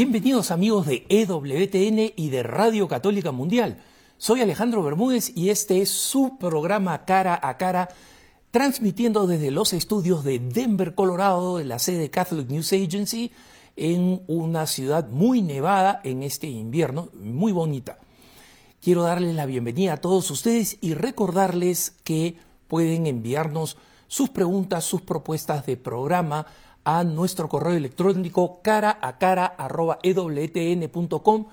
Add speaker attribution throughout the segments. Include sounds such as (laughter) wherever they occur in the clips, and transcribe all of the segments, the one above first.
Speaker 1: Bienvenidos amigos de EWTN y de Radio Católica Mundial. Soy Alejandro Bermúdez y este es su programa Cara a Cara, transmitiendo desde los estudios de Denver, Colorado, de la sede Catholic News Agency, en una ciudad muy nevada en este invierno, muy bonita. Quiero darles la bienvenida a todos ustedes y recordarles que pueden enviarnos sus preguntas, sus propuestas de programa a nuestro correo electrónico cara a cara arroba ewtn.com,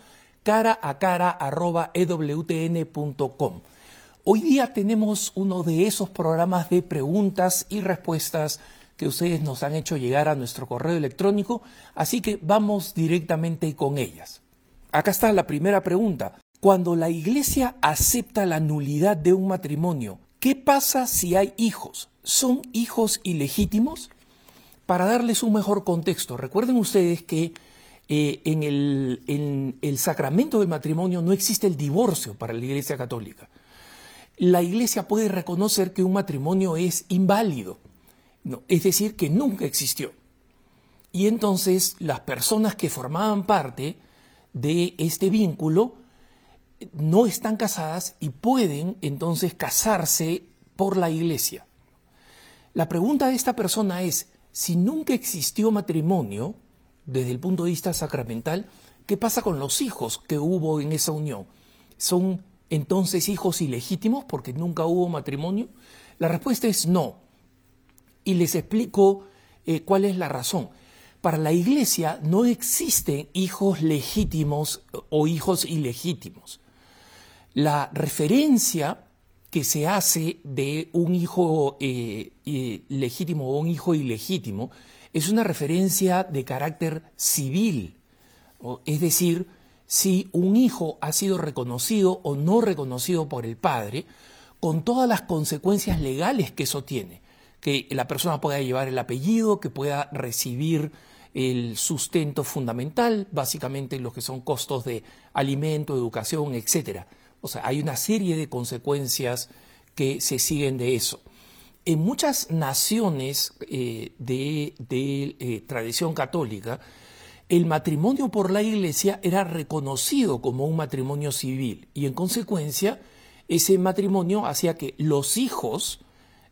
Speaker 1: cara a cara arroba ewtn.com. Hoy día tenemos uno de esos programas de preguntas y respuestas que ustedes nos han hecho llegar a nuestro correo electrónico, así que vamos directamente con ellas. Acá está la primera pregunta. Cuando la Iglesia acepta la nulidad de un matrimonio, ¿qué pasa si hay hijos? ¿Son hijos ilegítimos? Para darles un mejor contexto, recuerden ustedes que eh, en, el, en, el, sacramento del matrimonio no existe el divorcio para la Iglesia Católica. La Iglesia puede reconocer que un matrimonio es inválido, es decir, que nunca existió. Y entonces las personas que formaban parte de este vínculo no están casadas y pueden entonces casarse por la Iglesia. La pregunta de esta persona es, si nunca existió matrimonio, desde el punto de vista sacramental, ¿qué pasa con los hijos que hubo en esa unión? ¿Son entonces hijos ilegítimos porque nunca hubo matrimonio? La respuesta es no. Y les explico eh, cuál es la razón. Para la Iglesia no existen hijos legítimos o hijos ilegítimos. La referencia que se hace de un hijo eh, legítimo o un hijo ilegítimo es una referencia de carácter civil, es decir, si un hijo ha sido reconocido o no reconocido por el padre, con todas las consecuencias legales que eso tiene, que la persona pueda llevar el apellido, que pueda recibir el sustento fundamental, básicamente lo que son costos de alimento, educación, etcétera o sea, hay una serie de consecuencias que se siguen de eso. En muchas naciones eh, de, eh, tradición católica, el matrimonio por la iglesia era reconocido como un matrimonio civil y en consecuencia ese matrimonio hacía que los hijos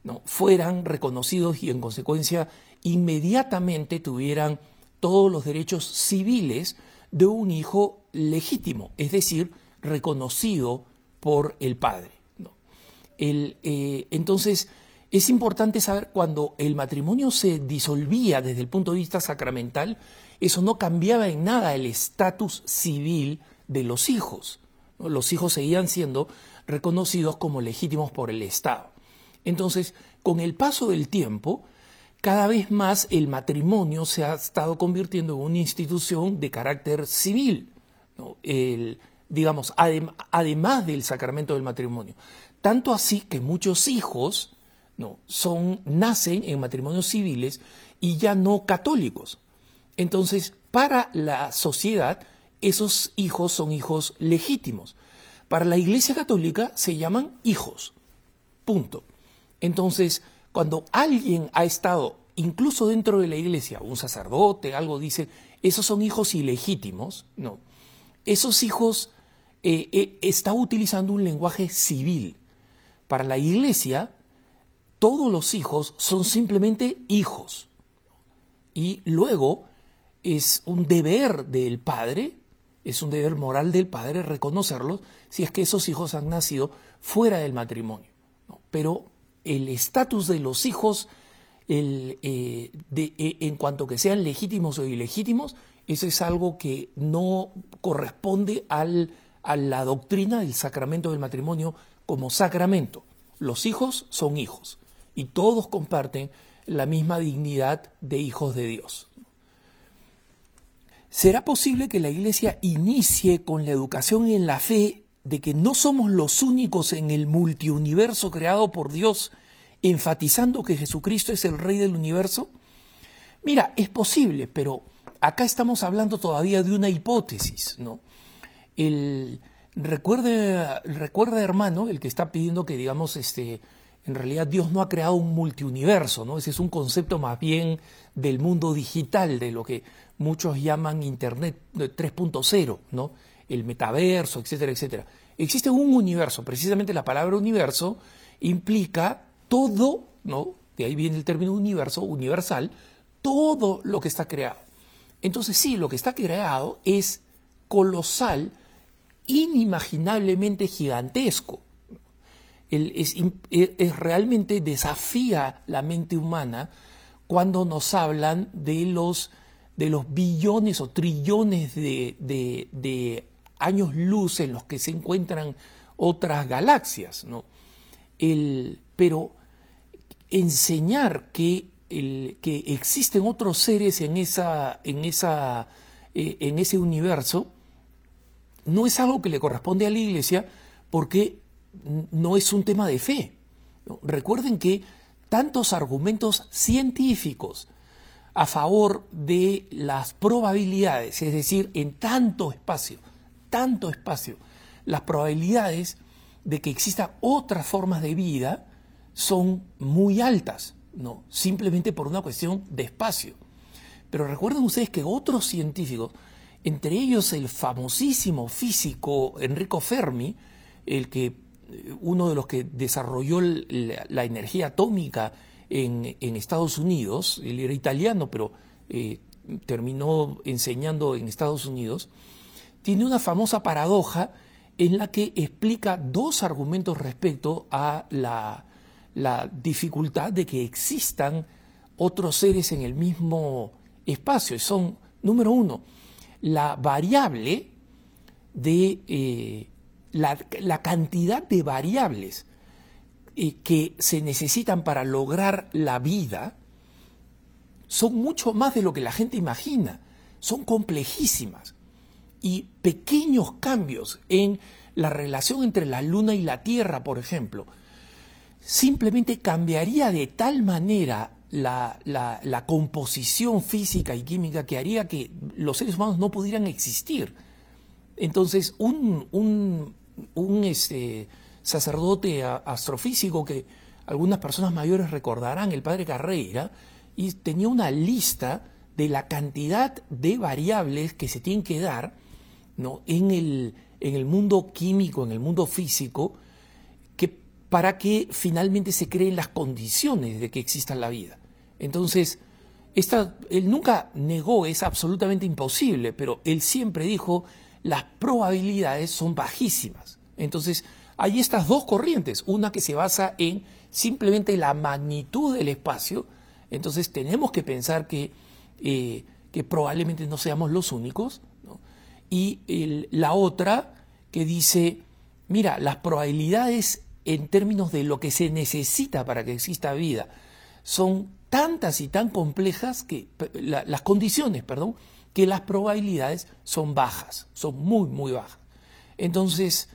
Speaker 1: ¿no? fueran reconocidos y en consecuencia inmediatamente tuvieran todos los derechos civiles de un hijo legítimo, es decir, reconocido por el Padre. Eh, entonces, es importante saber cuando el matrimonio se disolvía desde el punto de vista sacramental, eso no cambiaba en nada el estatus civil de los hijos. Los hijos seguían siendo reconocidos como legítimos por el Estado. Entonces, con el paso del tiempo, cada vez más el matrimonio se ha estado convirtiendo en una institución de carácter civil. Digamos, además del sacramento del matrimonio. Tanto así que muchos hijos ¿no? son, nacen en matrimonios civiles y ya no católicos. Entonces, para la sociedad, esos hijos son hijos legítimos. Para la Iglesia Católica se llaman hijos. Punto. Entonces, cuando alguien ha estado, incluso dentro de la Iglesia, un sacerdote, algo dice, esos son hijos ilegítimos, no. Esos hijos eh, eh, está utilizando un lenguaje civil. Para la iglesia, todos los hijos son simplemente hijos. Y luego es un deber del padre, es un deber moral del padre reconocerlos si es que esos hijos han nacido fuera del matrimonio. Pero el estatus de los hijos, el, eh, en cuanto que sean legítimos o ilegítimos, eso es algo que no corresponde al a la doctrina del sacramento del matrimonio como sacramento. Los hijos son hijos y todos comparten la misma dignidad de hijos de Dios. ¿Será posible que la Iglesia inicie con la educación en la fe de que no somos los únicos en el multiuniverso creado por Dios, enfatizando que Jesucristo es el Rey del universo? Mira, es posible, pero acá estamos hablando todavía de una hipótesis, ¿no? el recuerde, recuerda hermano, el que está pidiendo que digamos este en realidad Dios no ha creado un multiuniverso, ¿no? Ese es un concepto más bien del mundo digital, de lo que muchos llaman Internet 3.0, ¿no? El metaverso, etcétera, etcétera. Existe un universo, precisamente la palabra universo implica todo. De ahí viene el término universo, universal, todo lo que está creado. Entonces sí, lo que está creado es colosal, inimaginablemente gigantesco. Es, es, realmente desafía la mente humana cuando nos hablan de los, de los billones o trillones de, de, años luz en los que se encuentran otras galaxias. ¿no? El, pero enseñar que, el, que existen otros seres en, esa, en, esa, eh, en ese universo no es algo que le corresponde a la Iglesia porque no es un tema de fe. Recuerden que tantos argumentos científicos a favor de las probabilidades, es decir, en tanto espacio, tanto espacio, las probabilidades de que existan otras formas de vida son muy altas, ¿no? Simplemente por una cuestión de espacio. Pero recuerden ustedes que otros científicos, entre ellos el famosísimo físico Enrico Fermi, el que uno de los que desarrolló la, energía atómica en, Estados Unidos, él era italiano, pero eh, terminó enseñando en Estados Unidos, tiene una famosa paradoja en la que explica dos argumentos respecto a la, dificultad de que existan otros seres en el mismo espacio. Son, número uno, la variable de eh, la, cantidad de variables eh, que se necesitan para lograr la vida son mucho más de lo que la gente imagina, son complejísimas. Y pequeños cambios en la relación entre la Luna y la Tierra, por ejemplo, simplemente cambiaría de tal manera la, la, composición física y química que haría que los seres humanos no pudieran existir. Entonces, un, un, un este, sacerdote astrofísico que algunas personas mayores recordarán, el padre Carreira, y tenía una lista de la cantidad de variables que se tienen que dar ¿no? en, el, en el mundo químico, en el mundo físico, que, para que finalmente se creen las condiciones de que exista la vida. Entonces, esta, él nunca negó, es absolutamente imposible, pero él siempre dijo, las probabilidades son bajísimas. Entonces, hay estas dos corrientes, una que se basa en simplemente la magnitud del espacio, entonces tenemos que pensar que, eh, que probablemente no seamos los únicos, y la otra que dice, mira, las probabilidades en términos de lo que se necesita para que exista vida son tantas y tan complejas que las condiciones, perdón, que las probabilidades son bajas, son muy, muy bajas. Entonces,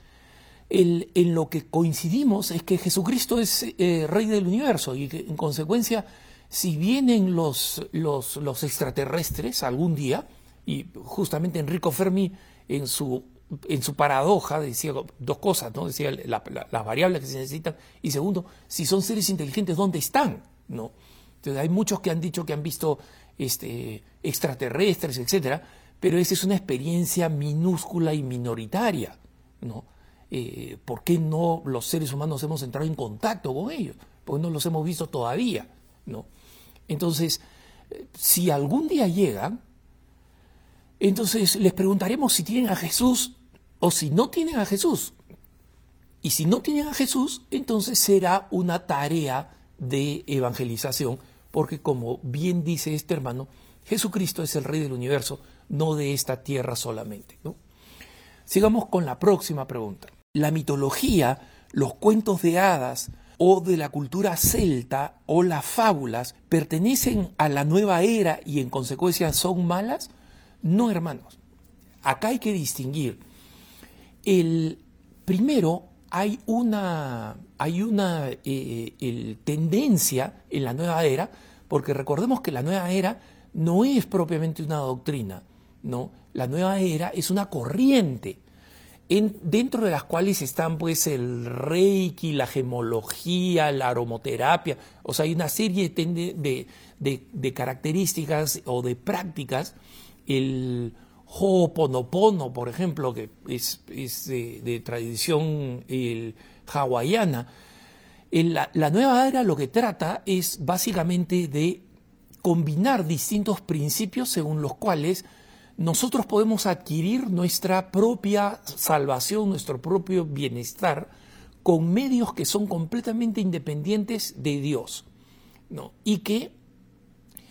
Speaker 1: en lo que coincidimos es que Jesucristo es eh, Rey del universo y que en consecuencia, si vienen los, los, los, extraterrestres algún día, y justamente Enrico Fermi en su, en su paradoja decía dos cosas, ¿no? decía las variables que se necesitan y segundo, si son seres inteligentes, ¿dónde están? ¿no? Entonces, hay muchos que han dicho que han visto este, extraterrestres, etcétera, pero esa es una experiencia minúscula y minoritaria, ¿no? Eh, ¿Por qué no los seres humanos hemos entrado en contacto con ellos? Porque no los hemos visto todavía, ¿no? Entonces, si algún día llegan, entonces les preguntaremos si tienen a Jesús o si no tienen a Jesús. Y si no tienen a Jesús, entonces será una tarea de evangelización porque como bien dice este hermano, Jesucristo es el Rey del universo, no de esta tierra solamente. Sigamos con la próxima pregunta. La mitología, los cuentos de hadas o de la cultura celta o las fábulas pertenecen a la nueva era y en consecuencia son malas? No, hermanos. Acá hay que distinguir. El primero hay una, hay una eh, tendencia en la nueva era, porque recordemos que la nueva era no es propiamente una doctrina, ¿no? La nueva era es una corriente dentro de las cuales están pues el reiki, la gemología, la aromoterapia, o sea, hay una serie de, de, características o de prácticas, el Ho'oponopono, por ejemplo, que es, de, tradición hawaiana, la, nueva era lo que trata es básicamente de combinar distintos principios según los cuales nosotros podemos adquirir nuestra propia salvación, nuestro propio bienestar, con medios que son completamente independientes de Dios. ¿no? Y que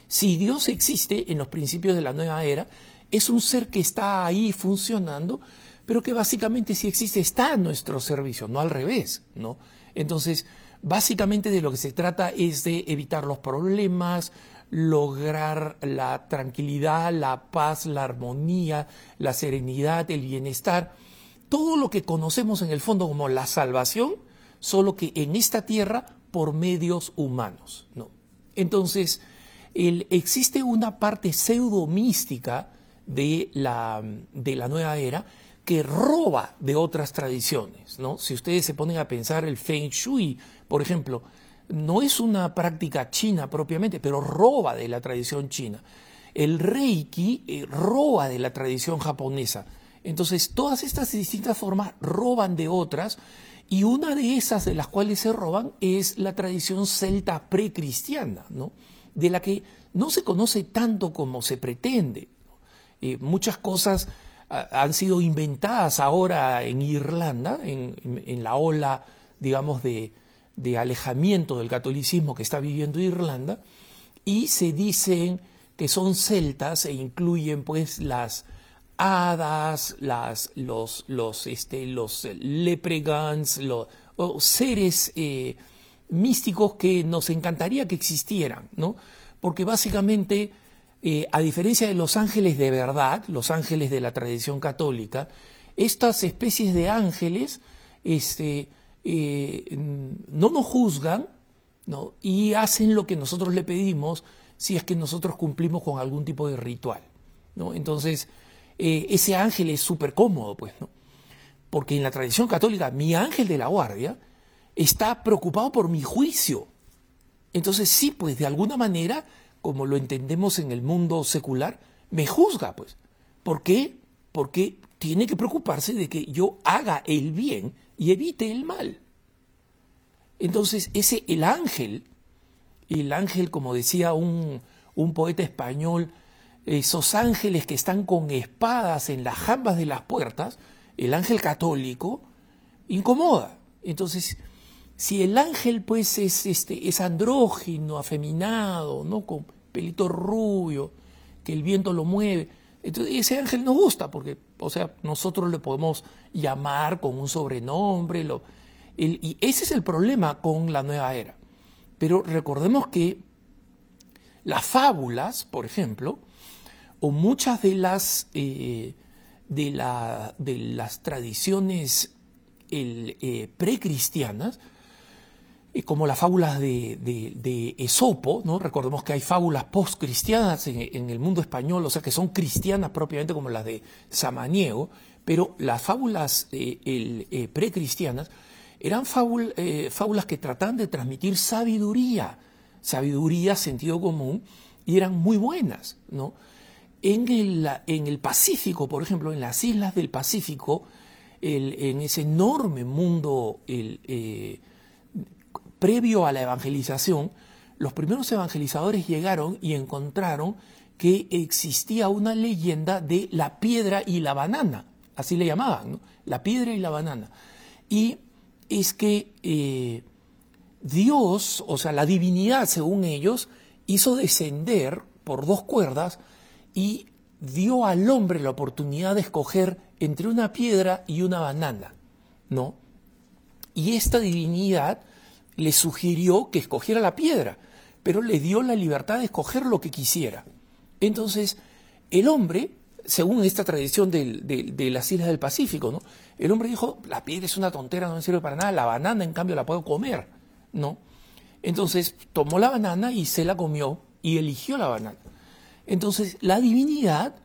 Speaker 1: si Dios existe en los principios de la nueva era, es un ser que está ahí funcionando, pero que básicamente si existe está a nuestro servicio, no al revés. ¿no? Entonces, básicamente de lo que se trata es de evitar los problemas, lograr la tranquilidad, la paz, la armonía, la serenidad, el bienestar, todo lo que conocemos en el fondo como la salvación, solo que en esta tierra por medios humanos. ¿no? Entonces, existe una parte pseudo mística de la, de la nueva era que roba de otras tradiciones. ¿no? Si ustedes se ponen a pensar el Feng Shui, por ejemplo, no es una práctica china propiamente, pero roba de la tradición china. El reiki eh, roba de la tradición japonesa. Entonces, todas estas distintas formas roban de otras y una de esas de las cuales se roban es la tradición celta precristiana, ¿no? de la que no se conoce tanto como se pretende. Eh, muchas cosas ah, han sido inventadas ahora en Irlanda, en la ola, digamos, de, de alejamiento del catolicismo que está viviendo Irlanda y se dicen que son celtas e incluyen pues las hadas, las, los, los, este, los los, seres eh, místicos que nos encantaría que existieran, ¿no? Porque básicamente, eh, a diferencia de los ángeles de verdad, los ángeles de la tradición católica, estas especies de ángeles este, eh, no nos juzgan ¿no? y hacen lo que nosotros le pedimos si es que nosotros cumplimos con algún tipo de ritual. ¿no? Entonces, eh, ese ángel es súper cómodo, pues, ¿no? Porque en la tradición católica, mi ángel de la guardia está preocupado por mi juicio. Entonces, sí, pues, de alguna manera, como lo entendemos en el mundo secular, me juzga, pues. ¿Por qué? Porque tiene que preocuparse de que yo haga el bien y evite el mal. Entonces, ese, el ángel, el ángel, como decía un, un poeta español, esos ángeles que están con espadas en las jambas de las puertas, el ángel católico, incomoda. Entonces, si el ángel pues es, este, es andrógino, afeminado, ¿no? con pelito rubio, que el viento lo mueve, entonces ese ángel nos gusta porque, o sea, nosotros le podemos llamar con un sobrenombre, lo, y ese es el problema con la nueva era. Pero recordemos que las fábulas, por ejemplo, o muchas de las, eh, de, la, de, las tradiciones eh, precristianas, eh, como las fábulas de, de, Esopo, ¿no? recordemos que hay fábulas postcristianas en, en el mundo español, o sea que son cristianas propiamente como las de Samaniego, pero las fábulas precristianas eran fábulas que trataban de transmitir sabiduría, sabiduría, sentido común, y eran muy buenas, ¿no? En el, en el Pacífico, por ejemplo, en las islas del Pacífico, en ese enorme mundo eh, previo a la evangelización, los primeros evangelizadores llegaron y encontraron que existía una leyenda de la piedra y la banana, así le llamaban, la piedra y la banana. Y es que eh, Dios, o sea, la divinidad, según ellos, hizo descender por dos cuerdas y dio al hombre la oportunidad de escoger entre una piedra y una banana, ¿no? Y esta divinidad le sugirió que escogiera la piedra, pero le dio la libertad de escoger lo que quisiera. Entonces, el hombre, según esta tradición de, las islas del Pacífico, ¿no? El hombre dijo, la piedra es una tontera, no me sirve para nada, la banana en cambio la puedo comer, ¿no? Entonces tomó la banana y se la comió y eligió la banana. Entonces, la divinidad,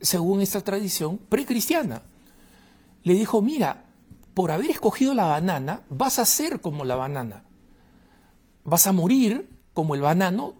Speaker 1: según esta tradición precristiana, le dijo, mira, por haber escogido la banana, vas a ser como la banana. Vas a morir como el banano.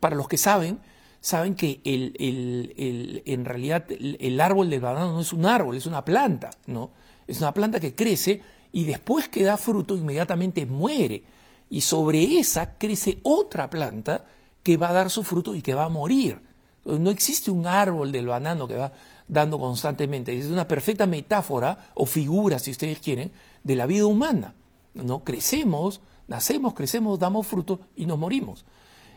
Speaker 1: para los que saben, saben que el, en realidad el, árbol del banano no es un árbol, es una planta, ¿no? Es una planta que crece y después que da fruto inmediatamente muere. Y sobre esa crece otra planta que va a dar su fruto y que va a morir. No existe un árbol del banano que va dando constantemente. Es una perfecta metáfora o figura, si ustedes quieren, de la vida humana. ¿no? Crecemos, nacemos, crecemos, damos fruto y nos morimos.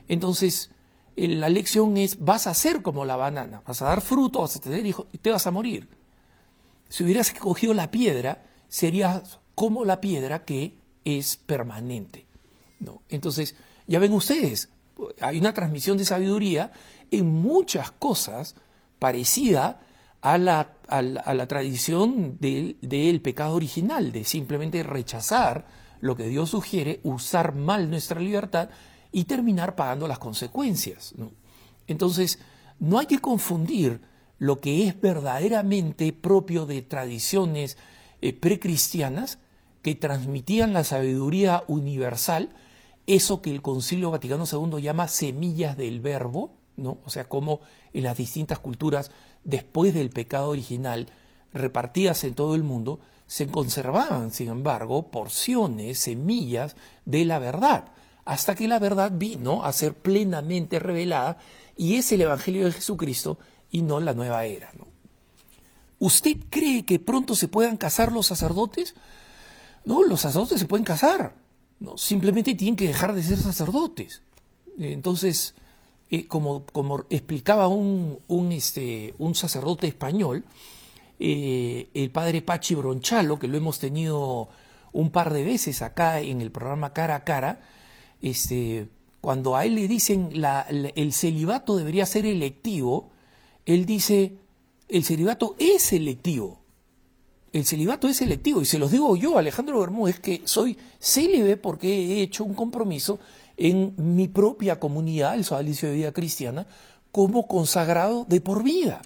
Speaker 1: Entonces, la lección es, vas a ser como la banana, vas a dar fruto, vas a tener hijos y te vas a morir. Si hubieras escogido la piedra, serías como la piedra que es permanente. ¿no? Entonces, ya ven ustedes, hay una transmisión de sabiduría en muchas cosas parecida a la, a tradición del, pecado original, de simplemente rechazar lo que Dios sugiere, usar mal nuestra libertad y terminar pagando las consecuencias. Entonces, no hay que confundir lo que es verdaderamente propio de tradiciones eh, precristianas que transmitían la sabiduría universal, eso que el Concilio Vaticano II llama semillas del verbo, ¿no? O sea, como en las distintas culturas después del pecado original, repartidas en todo el mundo, se conservaban, sin embargo, porciones, semillas de la verdad, hasta que la verdad vino a ser plenamente revelada y es el Evangelio de Jesucristo y no la nueva era. ¿Usted cree que pronto se puedan casar los sacerdotes? No, los sacerdotes se pueden casar, simplemente tienen que dejar de ser sacerdotes. Entonces, como, como, explicaba un, un, este, un sacerdote español, eh, el padre Pachi Bronchalo, que lo hemos tenido un par de veces acá en el programa Cara a Cara, este, cuando a él le dicen la, el celibato debería ser electivo, él dice, el celibato es selectivo. El celibato es selectivo. Y se los digo yo, Alejandro Bermúdez, que soy célibe porque he hecho un compromiso en mi propia comunidad, el Sodalicio de Vida Cristiana, como consagrado de por vida.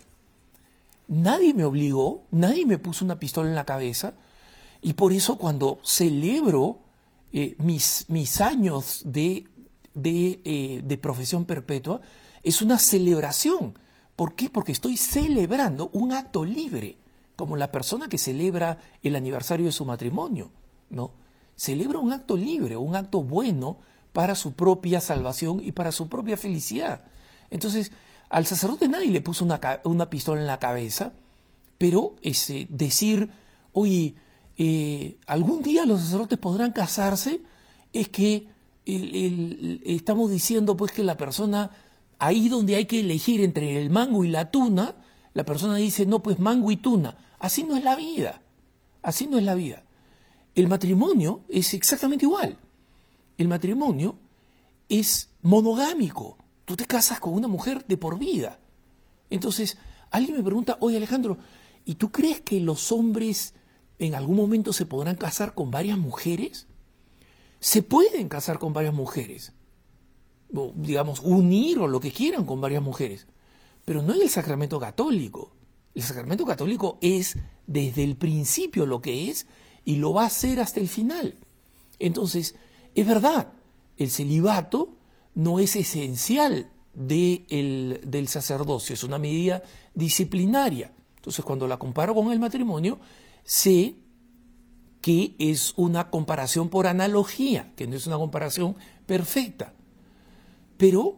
Speaker 1: Nadie me obligó, nadie me puso una pistola en la cabeza, y por eso cuando celebro eh, mis, mis, años de, de, eh, de profesión perpetua, es una celebración. ¿Por qué? Porque estoy celebrando un acto libre, como la persona que celebra el aniversario de su matrimonio, ¿no? Celebra un acto libre, un acto bueno, para su propia salvación y para su propia felicidad. Entonces, al sacerdote nadie le puso una, una pistola en la cabeza, pero ese, decir, oye, eh, algún día los sacerdotes podrán casarse, es que estamos diciendo pues que la persona, ahí donde hay que elegir entre el mango y la tuna, la persona dice, no, pues mango y tuna. Así no es la vida, así no es la vida. El matrimonio es exactamente igual el matrimonio es monogámico. Tú te casas con una mujer de por vida. Entonces, alguien me pregunta, oye Alejandro, ¿y tú crees que los hombres en algún momento se podrán casar con varias mujeres? Se pueden casar con varias mujeres. O, digamos, unir o lo que quieran con varias mujeres. Pero no en el sacramento católico. El sacramento católico es desde el principio lo que es y lo va a ser hasta el final. Entonces, es verdad, el celibato no es esencial del sacerdocio, es una medida disciplinaria. Entonces, cuando la comparo con el matrimonio, sé que es una comparación por analogía, que no es una comparación perfecta. Pero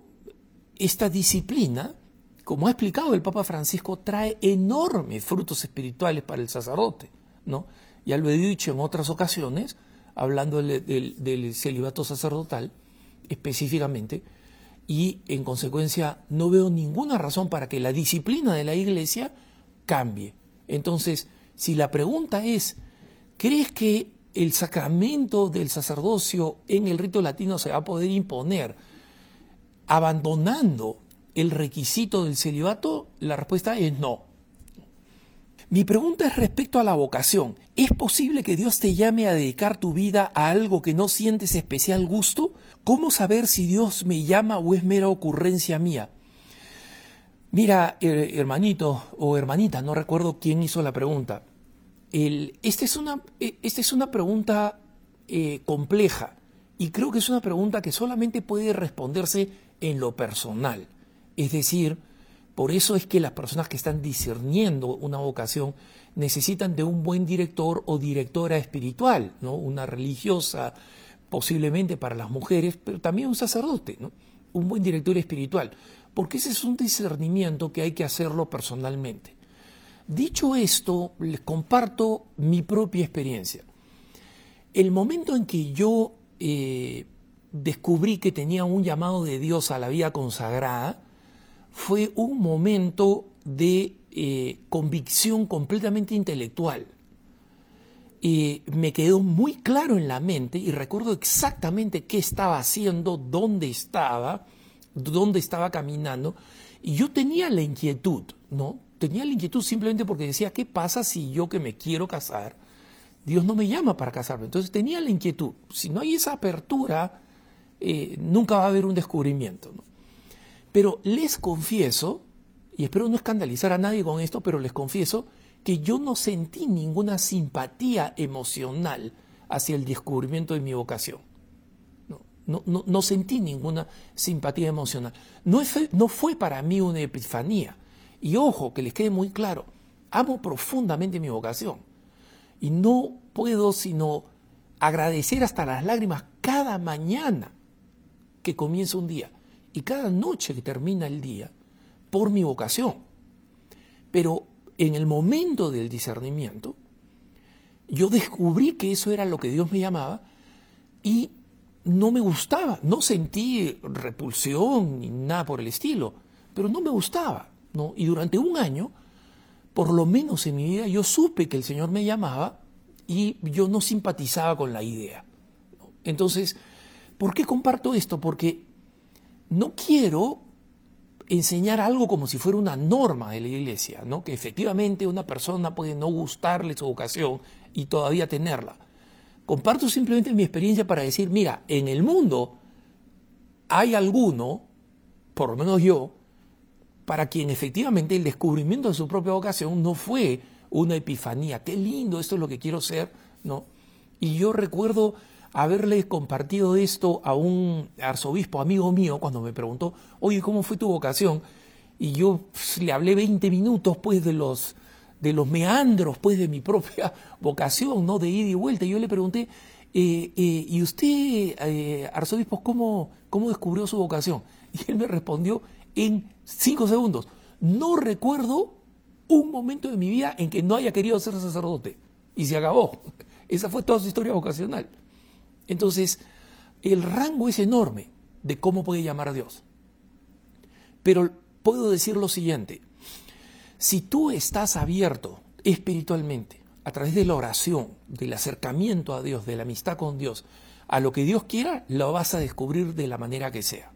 Speaker 1: esta disciplina, como ha explicado el Papa Francisco, trae enormes frutos espirituales para el sacerdote. ¿no? Ya lo he dicho en otras ocasiones, hablando del, celibato sacerdotal específicamente, y en consecuencia no veo ninguna razón para que la disciplina de la iglesia cambie. Entonces, si la pregunta es, ¿crees que el sacramento del sacerdocio en el rito latino se va a poder imponer abandonando el requisito del celibato? La respuesta es no. Mi pregunta es respecto a la vocación. ¿Es posible que Dios te llame a dedicar tu vida a algo que no sientes especial gusto? ¿Cómo saber si Dios me llama o es mera ocurrencia mía? Mira, hermanito o hermanita, no recuerdo quién hizo la pregunta. esta, es una, e, esta es una pregunta eh, compleja y creo que es una pregunta que solamente puede responderse en lo personal. Es decir, por eso es que las personas que están discerniendo una vocación necesitan de un buen director o directora espiritual, ¿no? una religiosa, posiblemente para las mujeres, pero también un sacerdote, un buen director espiritual, porque ese es un discernimiento que hay que hacerlo personalmente. Dicho esto, les comparto mi propia experiencia. El momento en que yo eh, descubrí que tenía un llamado de Dios a la vida consagrada, fue un momento de eh, convicción completamente intelectual. me quedó muy claro en la mente y recuerdo exactamente qué estaba haciendo, dónde estaba, dónde estaba caminando. Y yo tenía la inquietud, ¿no? Tenía la inquietud simplemente porque decía, ¿qué pasa si yo que me quiero casar, Dios no me llama para casarme? Entonces tenía la inquietud. Si no hay esa apertura, eh, nunca va a haber un descubrimiento. ¿no? Pero les confieso, y espero no escandalizar a nadie con esto, pero les confieso que yo no sentí ninguna simpatía emocional hacia el descubrimiento de mi vocación. No, sentí ninguna simpatía emocional. No fue para mí una epifanía. Y ojo, que les quede muy claro, amo profundamente mi vocación. Y no puedo sino agradecer hasta las lágrimas cada mañana que comienza un día y cada noche que termina el día por mi vocación. Pero en el momento del discernimiento, yo descubrí que eso era lo que Dios me llamaba y no me gustaba, no sentí repulsión ni nada por el estilo, pero no me gustaba, ¿no? Y durante un año, por lo menos en mi vida, yo supe que el Señor me llamaba y yo no simpatizaba con la idea. Entonces, ¿por qué comparto esto? Porque no quiero enseñar algo como si fuera una norma de la iglesia, ¿no? que efectivamente una persona puede no gustarle su vocación y todavía tenerla. Comparto simplemente mi experiencia para decir, mira, en el mundo hay alguno, por lo menos yo, para quien efectivamente el descubrimiento de su propia vocación no fue una epifanía. Qué lindo, esto es lo que quiero ser, ¿no? Y yo recuerdo haberle compartido esto a un arzobispo amigo mío cuando me preguntó, oye, ¿cómo fue tu vocación? Y yo pues, le hablé 20 minutos pues de los, de los meandros pues de mi (laughs) propia vocación, ¿no? De ida y vuelta. Y yo le pregunté, eh, eh, ¿y usted, eh, arzobispo, cómo, cómo descubrió su vocación? Y él me respondió en cinco segundos, no recuerdo un momento de mi vida en que no haya querido ser sacerdote. Y se acabó. Esa fue toda su historia vocacional. Entonces, el rango es enorme de cómo puede llamar a Dios. Pero puedo decir lo siguiente, si tú estás abierto espiritualmente, a través de la oración, del acercamiento a Dios, de la amistad con Dios, a lo que Dios quiera, lo vas a descubrir de la manera que sea.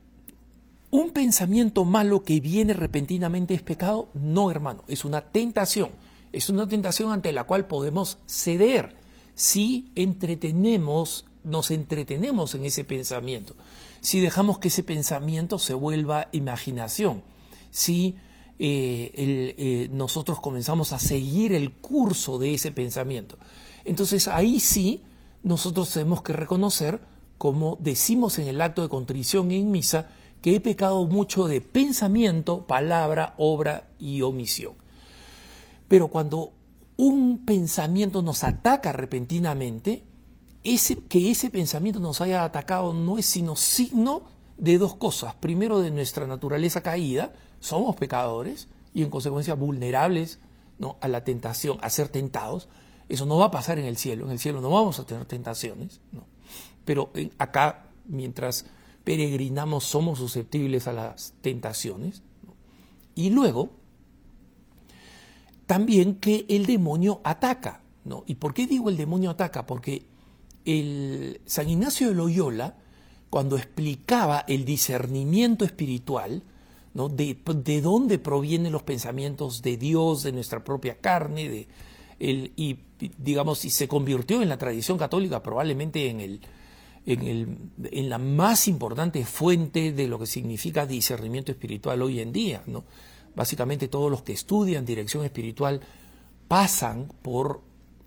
Speaker 1: ¿Un pensamiento malo que viene repentinamente es pecado? No, hermano, es una tentación. Es una tentación ante la cual podemos ceder si entretenemos nos entretenemos en ese pensamiento, si dejamos que ese pensamiento se vuelva imaginación, si eh, eh, nosotros comenzamos a seguir el curso de ese pensamiento. Entonces ahí sí nosotros tenemos que reconocer, como decimos en el acto de contrición en misa, que he pecado mucho de pensamiento, palabra, obra y omisión. Pero cuando un pensamiento nos ataca repentinamente, que ese pensamiento nos haya atacado no es sino signo de dos cosas. Primero, de nuestra naturaleza caída, somos pecadores y en consecuencia vulnerables ¿no? a la tentación, a ser tentados. Eso no va a pasar en el cielo, en el cielo no vamos a tener tentaciones. ¿no? Pero eh, acá, mientras peregrinamos, somos susceptibles a las tentaciones. Y luego, también que el demonio ataca. ¿no? ¿Y por qué digo el demonio ataca? Porque el San Ignacio de Loyola, cuando explicaba el discernimiento espiritual, de, de, dónde provienen los pensamientos de Dios, de nuestra propia carne, de el, y digamos, y se convirtió en la tradición católica probablemente en, el, en, el, en la más importante fuente de lo que significa discernimiento espiritual hoy en día. Básicamente todos los que estudian dirección espiritual pasan por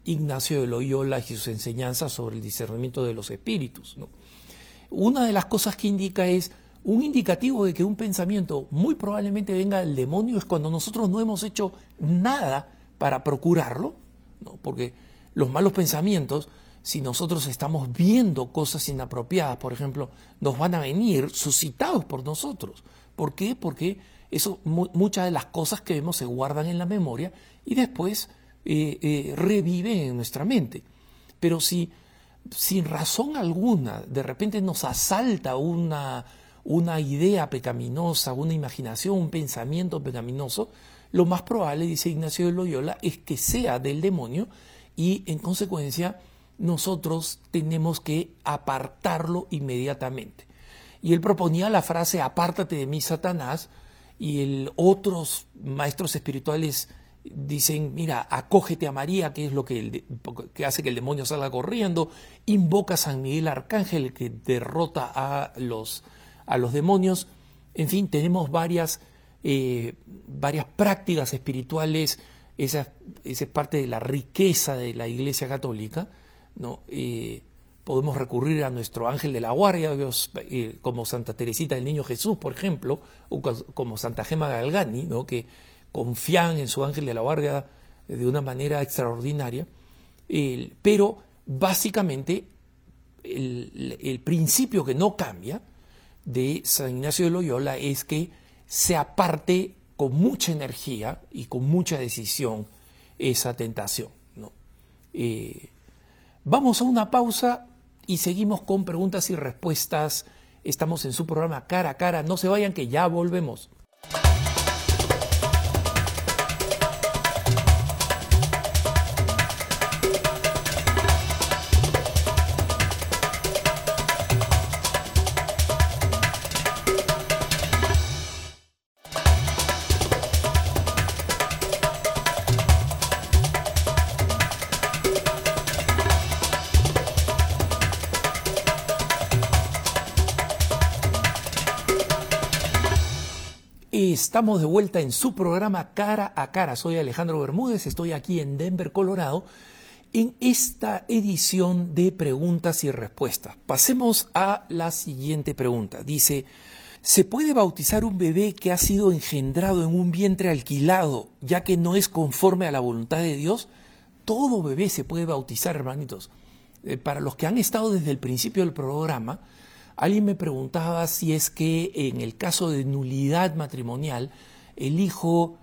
Speaker 1: Ignacio de Loyola y sus enseñanzas sobre el discernimiento de los espíritus. Una de las cosas que indica es un indicativo de que un pensamiento muy probablemente venga del demonio es cuando nosotros no hemos hecho nada para procurarlo, porque los malos pensamientos, si nosotros estamos viendo cosas inapropiadas, por ejemplo, nos van a venir suscitados por nosotros. ¿Por qué? Porque eso, muchas de las cosas que vemos se guardan en la memoria y después eh, eh, reviven en nuestra mente. Pero si sin razón alguna de repente nos asalta una una idea pecaminosa, una imaginación, un pensamiento pecaminoso, lo más probable, dice Ignacio de Loyola, es que sea del demonio y en consecuencia nosotros tenemos que apartarlo inmediatamente. Y él proponía la frase apártate de mí, Satanás, y otros maestros espirituales dicen, mira, acógete a María, que es lo que, que, hace que el demonio salga corriendo, invoca a San Miguel Arcángel que derrota a los a los demonios. En fin, tenemos varias, eh, varias prácticas espirituales, esa, es parte de la riqueza de la Iglesia Católica. ¿no? Eh, podemos recurrir a nuestro ángel de la guardia, eh, como Santa Teresita del Niño Jesús, por ejemplo, o como Santa Gema Galgani, ¿no? que confían en su ángel de la guardia de una manera extraordinaria. pero básicamente el principio que no cambia de San Ignacio de Loyola es que se aparte con mucha energía y con mucha decisión esa tentación. ¿no? Eh, vamos a una pausa y seguimos con preguntas y respuestas. Estamos en su programa cara a cara. No se vayan que ya volvemos. Estamos de vuelta en su programa Cara a Cara. Soy Alejandro Bermúdez, estoy aquí en Denver, Colorado, en esta edición de preguntas y respuestas. Pasemos a la siguiente pregunta. Dice, ¿se puede bautizar un bebé que ha sido engendrado en un vientre alquilado, ya que no es conforme a la voluntad de Dios? Todo bebé se puede bautizar, hermanitos. Eh, para los que han estado desde el principio del programa, Alguien me preguntaba si es que en el caso de nulidad matrimonial, el hijo,